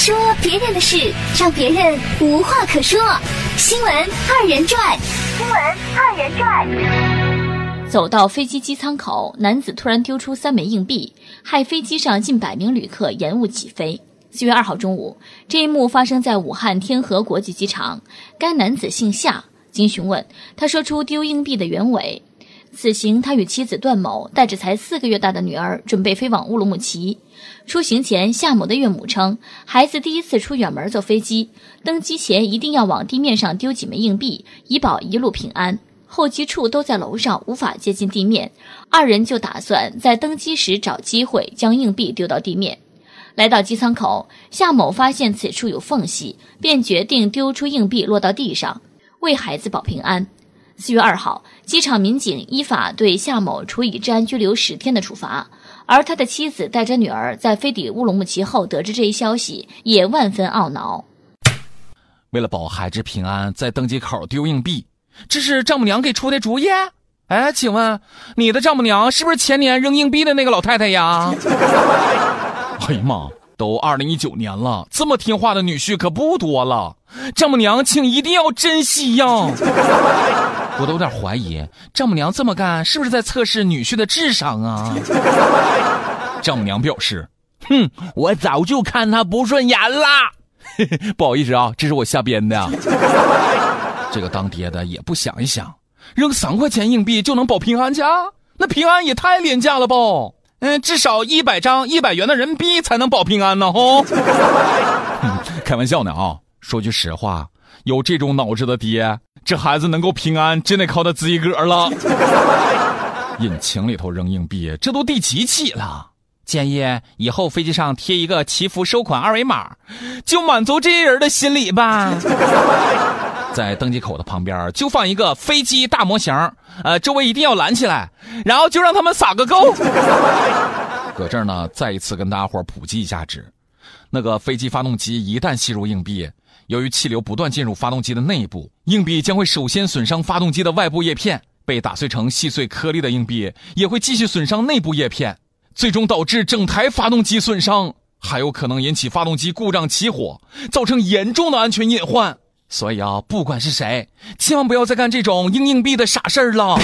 说别人的事，让别人无话可说。新闻二人转，新闻二人转。走到飞机机舱口，男子突然丢出三枚硬币，害飞机上近百名旅客延误起飞。四月二号中午，这一幕发生在武汉天河国际机场。该男子姓夏，经询问，他说出丢硬币的原委。此行，他与妻子段某带着才四个月大的女儿，准备飞往乌鲁木齐。出行前，夏某的岳母称，孩子第一次出远门坐飞机，登机前一定要往地面上丢几枚硬币，以保一路平安。候机处都在楼上，无法接近地面，二人就打算在登机时找机会将硬币丢到地面。来到机舱口，夏某发现此处有缝隙，便决定丢出硬币落到地上，为孩子保平安。四月二号，机场民警依法对夏某处以治安拘留十天的处罚，而他的妻子带着女儿在飞抵乌鲁木齐后得知这一消息，也万分懊恼。为了保孩子平安，在登机口丢硬币，这是丈母娘给出的主意？哎，请问你的丈母娘是不是前年扔硬币的那个老太太呀？哎呀妈！都二零一九年了，这么听话的女婿可不多了，丈母娘请一定要珍惜呀！我都有点怀疑，丈母娘这么干是不是在测试女婿的智商啊？丈母娘表示：“哼，我早就看他不顺眼了。不好意思啊，这是我瞎编的。这个当爹的也不想一想，扔三块钱硬币就能保平安家，那平安也太廉价了吧？”嗯，至少一百张一百元的人民币才能保平安呢！吼，开玩笑呢啊！说句实话，有这种脑子的爹，这孩子能够平安，真得靠他自己个儿了。引擎里头扔硬币，这都第几起了？建议以后飞机上贴一个祈福收款二维码，就满足这些人的心理吧。在登机口的旁边就放一个飞机大模型，呃，周围一定要拦起来，然后就让他们撒个够。搁这儿呢，再一次跟大家伙普及一下知：那个飞机发动机一旦吸入硬币，由于气流不断进入发动机的内部，硬币将会首先损伤发动机的外部叶片，被打碎成细碎颗粒的硬币也会继续损伤内部叶片，最终导致整台发动机损伤，还有可能引起发动机故障起火，造成严重的安全隐患。所以啊，不管是谁，千万不要再干这种扔硬币的傻事儿了。